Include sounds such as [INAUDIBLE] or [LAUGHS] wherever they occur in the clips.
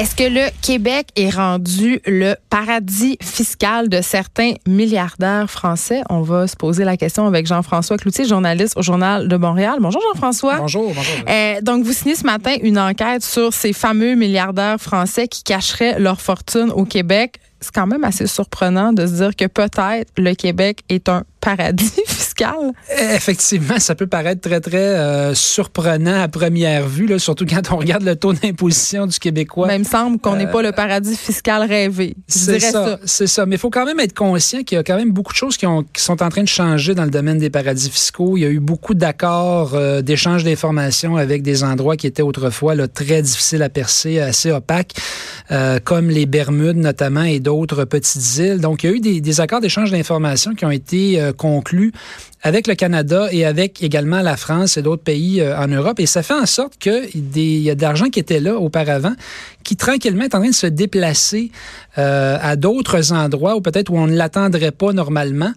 Est-ce que le Québec est rendu le paradis fiscal de certains milliardaires français? On va se poser la question avec Jean-François Cloutier, journaliste au Journal de Montréal. Bonjour Jean-François. Bonjour, bonjour. Euh, donc, vous signez ce matin une enquête sur ces fameux milliardaires français qui cacheraient leur fortune au Québec. C'est quand même assez surprenant de se dire que peut-être le Québec est un paradis fiscal. Effectivement, ça peut paraître très, très euh, surprenant à première vue, là, surtout quand on regarde le taux d'imposition du Québécois. Mais il me semble qu'on n'est pas le paradis fiscal rêvé. C'est ça, c'est ça. Mais il faut quand même être conscient qu'il y a quand même beaucoup de choses qui, ont, qui, sont en train de changer dans le domaine des paradis fiscaux. Il y a eu beaucoup d'accords, euh, d'échanges d'informations avec des endroits qui étaient autrefois là, très difficiles à percer, assez opaques, euh, comme les Bermudes notamment et d'autres petites îles. Donc, il y a eu des, des accords d'échange d'informations qui ont été conclu avec le Canada et avec également la France et d'autres pays euh, en Europe. Et ça fait en sorte qu'il y a de l'argent qui était là auparavant, qui tranquillement est en train de se déplacer euh, à d'autres endroits ou peut-être où on ne l'attendrait pas normalement.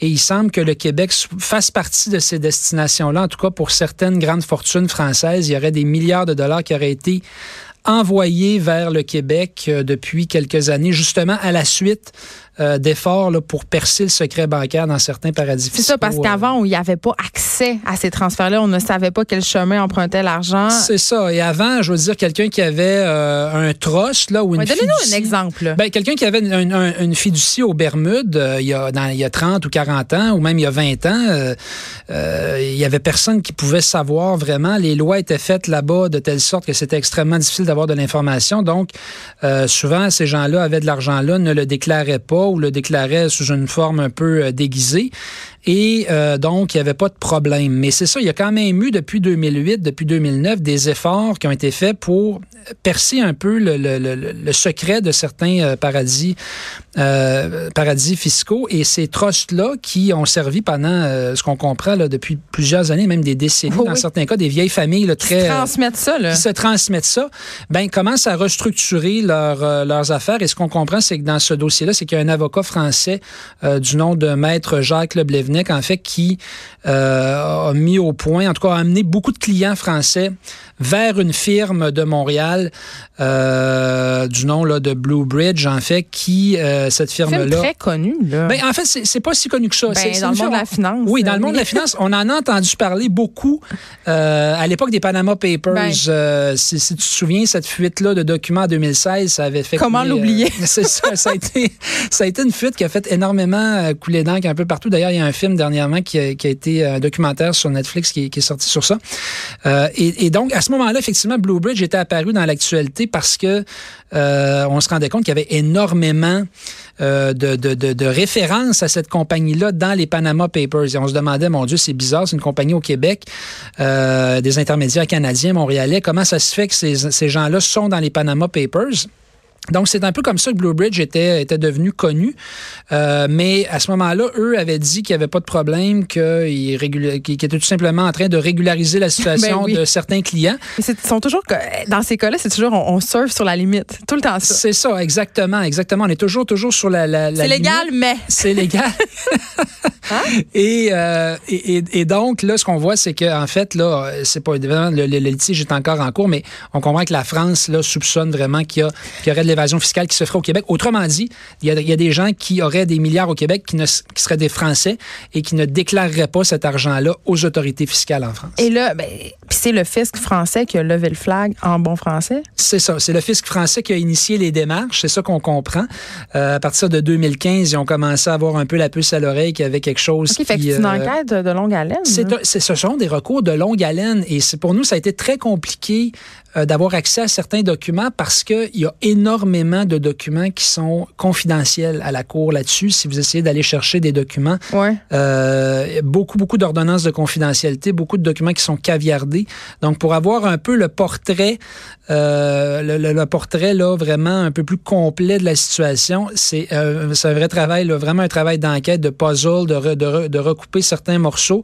Et il semble que le Québec fasse partie de ces destinations-là. En tout cas, pour certaines grandes fortunes françaises, il y aurait des milliards de dollars qui auraient été envoyés vers le Québec euh, depuis quelques années, justement à la suite euh, d'efforts pour percer le secret bancaire dans certains paradis fiscaux. C'est ça, parce qu'avant, il n'y avait pas accès à ces transferts-là. On ne savait pas quel chemin empruntait l'argent. C'est ça. Et avant, je veux dire, quelqu'un qui avait euh, un trust là, ou une Donnez-nous un exemple. Ben, quelqu'un qui avait une, une, fiducie aux Bermudes euh, il, y a, dans, il y a 30 ou 40 ans, ou même il y a 20 ans, il y avait personne qui pouvait savoir vraiment. Les lois étaient faites là-bas de telle sorte que c'était extrêmement difficile d'avoir de l'information. Donc, souvent, ces gens-là avaient de l'argent-là, ne le déclaraient pas ou le déclarait sous une forme un peu euh, déguisée. Et euh, donc, il n'y avait pas de problème. Mais c'est ça, il y a quand même eu depuis 2008, depuis 2009, des efforts qui ont été faits pour percer un peu le, le, le, secret de certains euh, paradis, euh, paradis fiscaux. Et ces trusts-là qui ont servi pendant, ce qu'on comprend là, depuis plusieurs années, même des décennies, dans certains cas, des vieilles familles là, très... Qui se transmettent ça, là. Qui se transmettent ça, ben commencent à restructurer leur, leurs affaires? Et ce qu'on comprend, c'est que dans ce dossier-là, c'est qu'il y a un avocat français du nom de Maître Jacques En fait, qui euh, a mis au point, en tout cas, a amené beaucoup de clients français vers une firme de Montréal euh, du nom là, de Blue Bridge, en fait, qui, euh, cette firme-là... C'est très connu, là. Ben, en fait, c'est pas si connu que ça. Ben, dans le monde de la finance. Oui, dans le monde de la finance, on en a entendu parler beaucoup à l'époque des Panama Papers. Ben. Si, tu te souviens, cette fuite-là de documents en 2016, ça avait fait... Comment l'oublier? [LAUGHS] c'est ça, ça a, été, ça a été une fuite qui a fait énormément couler d'encre un peu partout. D'ailleurs, il y a un film dernièrement qui a, été un documentaire sur Netflix qui, est sorti sur ça. Euh, et, donc, à ce moment-là, effectivement, Blue Bridge était apparu dans l'actualité parce que euh, on se rendait compte qu'il y avait énormément euh, de, références à cette compagnie-là dans les Panama Papers. Et on se demandait, mon Dieu, c'est bizarre, c'est une compagnie au Québec, euh, des intermédiaires canadiens, montréalais. Comment ça se fait que ces gens-là sont dans les Panama Papers? Donc, c'est un peu comme ça que Blue Bridge était, était devenu connu. Euh, mais à ce moment-là, eux avaient dit qu'il n'y avait pas de problème, qu'ils étaient tout simplement en train de régulariser la [LAUGHS] situation ben de certains clients. Sont toujours, dans ces cas-là, c'est toujours, on, surfe sur la limite. Tout le temps ça. C'est ça, exactement, exactement. On est toujours, toujours sur la, la, C'est légal, mais. C'est légal. [LAUGHS] Hein? Euh, et, et, et, donc, là, ce qu'on voit, c'est qu'en en fait, là, c'est pas évidemment, le, le, litige est encore en cours, mais on comprend que la France, là, soupçonne vraiment qu'il y, y aurait de l'évasion fiscale qui se ferait au Québec. Autrement dit, il y, a, il y, a, des gens qui auraient des milliards au Québec qui, ne, qui seraient des Français et qui ne déclareraient pas cet argent-là aux autorités fiscales en France. Et là, ben, c'est le fisc français qui a levé le flag en bon français? C'est ça. C'est le fisc français qui a initié les démarches. C'est ça qu'on comprend. Euh, à partir de 2015, ils ont commencé à avoir un peu la puce à l'oreille qu'il y avait quelque chose qui... fait que c'est une euh, enquête de longue haleine. C'est, ce sont des recours de longue haleine et c'est, pour nous, ça a été très compliqué d'avoir accès à certains documents parce qu'il y a énormément de documents qui sont confidentiels à la Cour là-dessus. Si vous essayez d'aller chercher des documents, ouais. euh, beaucoup, beaucoup d'ordonnances de confidentialité, beaucoup de documents qui sont caviardés. Donc, pour avoir un peu le portrait, euh, le, le, portrait là vraiment un peu plus complet de la situation, c'est euh, un vrai travail, là, vraiment un travail d'enquête, de puzzle, de, re, de, de, recouper certains morceaux.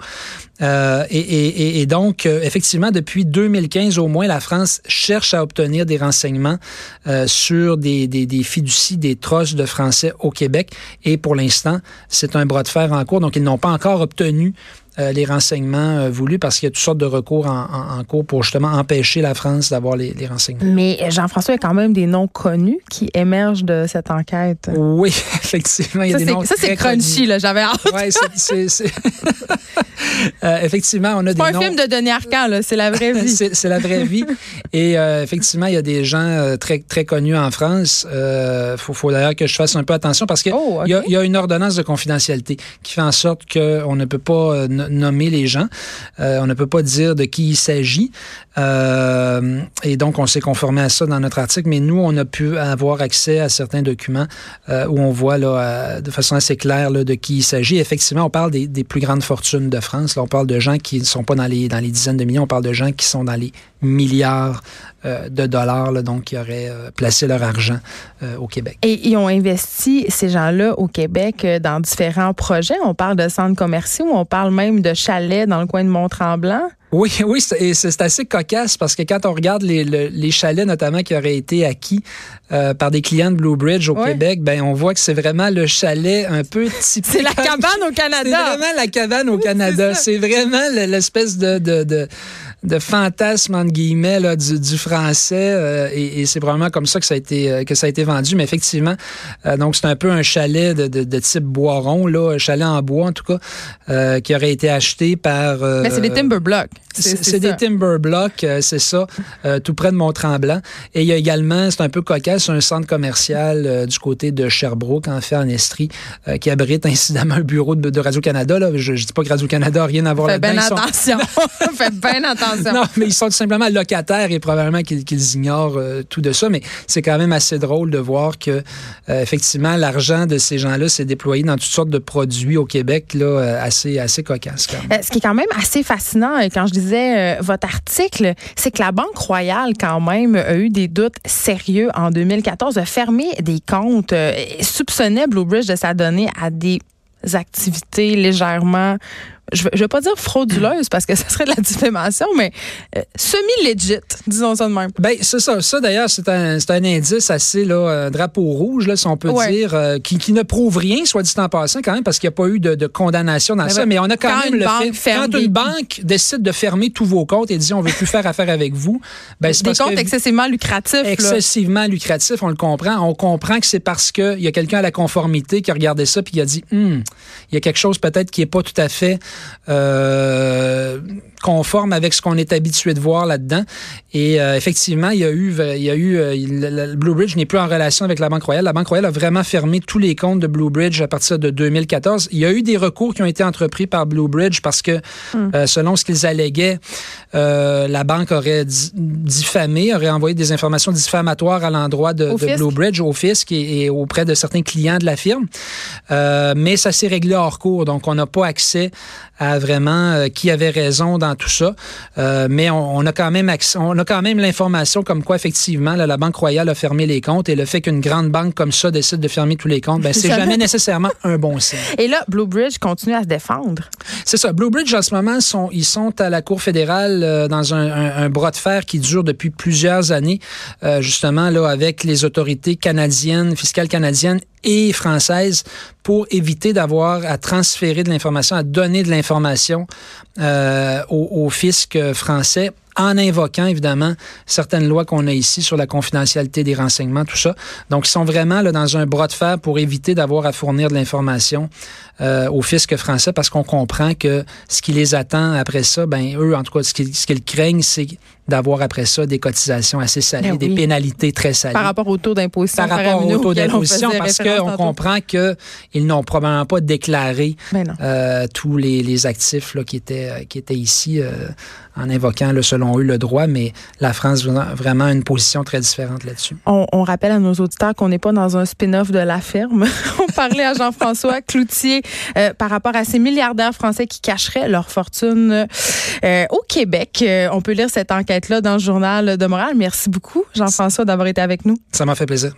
Euh, et, donc, euh, effectivement, depuis 2015 au moins, la France cherche à obtenir des renseignements euh, sur des, fiducies, des trosses de Français au Québec. Et pour l'instant, c'est un bras de fer en cours. Donc, ils n'ont pas encore obtenu les renseignements voulus parce qu'il y a toutes sortes de recours en, cours pour justement empêcher la France d'avoir les, renseignements. Mais Jean-François, il y a quand même des noms connus qui émergent de cette enquête. Oui, [LAUGHS] effectivement, il y a ça, des noms Ça, c'est crunchy, là, j'avais hâte. Oui, c'est... [LAUGHS] effectivement, on a des pas noms... un film de Denis Arcand, c'est la vraie [LAUGHS] vie. c'est la vraie vie. Et effectivement, il y a des gens très, très connus en France. Il faut, faut d'ailleurs que je fasse un peu attention parce qu'il oh, y, a une ordonnance de confidentialité qui fait en sorte qu'on ne peut pas euh, nommer les gens, euh, on ne peut pas dire de qui il s'agit. Euh, et donc, on s'est conformé à ça dans notre article, mais nous, on a pu avoir accès à certains documents où on voit là, de façon assez claire là, de qui il s'agit. Effectivement, on parle des, plus grandes fortunes de France. On parle de gens qui ne sont pas dans les, dans les dizaines de millions, on parle de gens qui sont dans les milliards de dollars, là, donc qui auraient placé leur argent au Québec. Et ils ont investi, ces gens-là, au Québec dans différents projets. On parle de centres commerciaux, on parle même de chalets dans le coin de Mont-Tremblant? Oui, [LAUGHS] oui, c'est assez cocasse parce que quand on regarde les, les chalets notamment qui auraient été acquis euh, par des clients de Blue Bridge au Québec, ben on voit que c'est vraiment le chalet un peu typique. [LAUGHS] C'est la cabane au Canada. C'est vraiment la cabane au Canada. C'est vraiment l'espèce de, de, de de fantasme entre guillemets là, du, du français euh, et, et c'est probablement comme ça que ça a été euh, que ça a été vendu. Mais effectivement euh, donc c'est un peu un chalet de, de, de, type boiron là un chalet en bois en tout cas qui aurait été acheté par mais c'est des timber blocks c'est des timber blocks c'est ça tout près de Mont-Tremblant. Et il y a également c'est un peu cocasse un centre commercial du côté de Sherbrooke en fait en Estrie qui abrite incidemment un bureau de, Radio Canada là. Je, je dis pas que Radio Canada a rien à voir là-dedans bien attention. [LAUGHS] Faites bien attention non, mais ils sont tout simplement locataires et probablement qu'ils ignorent euh, tout de ça. Mais c'est quand même assez drôle de voir que, euh, effectivement, l'argent de ces gens-là s'est déployé dans toutes sortes de produits au Québec, là, euh, assez, assez cocasse. ce qui est quand même assez fascinant, quand je disais votre article, c'est que la Banque Royale, quand même, a eu des doutes sérieux en 2014, a fermé des comptes, soupçonnait Blue Bridge de s'adonner à des activités légèrement je ne vais pas dire frauduleuse parce que ça serait de la diffamation, mais euh, semi-legit, disons ça de même. Ben, c'est ça. Ça, d'ailleurs, c'est un, un, indice assez, là, un drapeau rouge, là, si on peut dire, euh, qui, qui, ne prouve rien, soit dit en passant, quand même, parce qu'il n'y a pas eu de, de condamnation dans ça. Mais on a quand, même le fait. Quand une banque décide de fermer tous vos comptes et dit on ne veut plus faire affaire avec vous, ben, c'est Des comptes excessivement lucratifs. Excessivement lucratifs, on le comprend. On comprend que c'est parce qu'il y a quelqu'un à la conformité qui a regardé ça puis qui a dit hum, il y a quelque chose peut-être qui n'est pas tout à fait euh, conforme avec ce qu'on est habitué de voir là-dedans. Et euh, effectivement, il y a eu, il y a eu, euh, le, Blue Bridge n'est plus en relation avec la Banque Royale. La Banque Royale a vraiment fermé tous les comptes de Blue Bridge à partir de 2014. Il y a eu des recours qui ont été entrepris par Blue Bridge parce que, hmm. selon ce qu'ils alléguaient, la banque aurait diffamé, aurait envoyé des informations diffamatoires à l'endroit de, de Blue Bridge, au fisc et, et, auprès de certains clients de la firme. mais ça s'est réglé hors cours, donc on n'a pas accès à vraiment euh, qui avait raison dans tout ça. Euh, mais on, a quand même on a quand même l'information comme quoi effectivement la Banque Royale a fermé les comptes et le fait qu'une grande banque comme ça décide de fermer tous les comptes, ben [LAUGHS] c'est jamais nécessairement un bon signe. Et là, Blue Bridge continue à se défendre. C'est ça. Blue Bridge en ce moment sont ils sont à la Cour fédérale euh, dans un, un, bras de fer qui dure depuis plusieurs années, justement là avec les autorités canadiennes, fiscales canadiennes et françaises pour éviter d'avoir à transférer de l'information, à donner de l'information euh, au, au, fisc français en invoquant évidemment certaines lois qu'on a ici sur la confidentialité des renseignements, tout ça. Donc, ils sont vraiment là, dans un bras de fer pour éviter d'avoir à fournir de l'information euh, au fisc français parce qu'on comprend que ce qui les attend après ça, ben eux, en tout cas, ce qu'ils craignent, c'est d'avoir après ça des cotisations assez salées, ben des pénalités très salées. Par rapport au taux d'imposition. Par rapport au taux d'imposition, parce qu'on comprend qu'ils n'ont probablement pas déclaré ben euh, tous les, les actifs là, qui, étaient, qui étaient ici euh, en invoquant, selon eux, le droit, mais la France a vraiment une position très différente là-dessus. On, on, rappelle à nos auditeurs qu'on n'est pas dans un spin-off de la ferme. [LAUGHS] on parlait à Jean-François [LAUGHS] Cloutier euh, par rapport à ces milliardaires français qui cacheraient leur fortune euh, au Québec. Euh, on peut lire cette enquête-là dans le journal de Montréal. Merci beaucoup, Jean-François, d'avoir été avec nous. Ça m'a fait plaisir.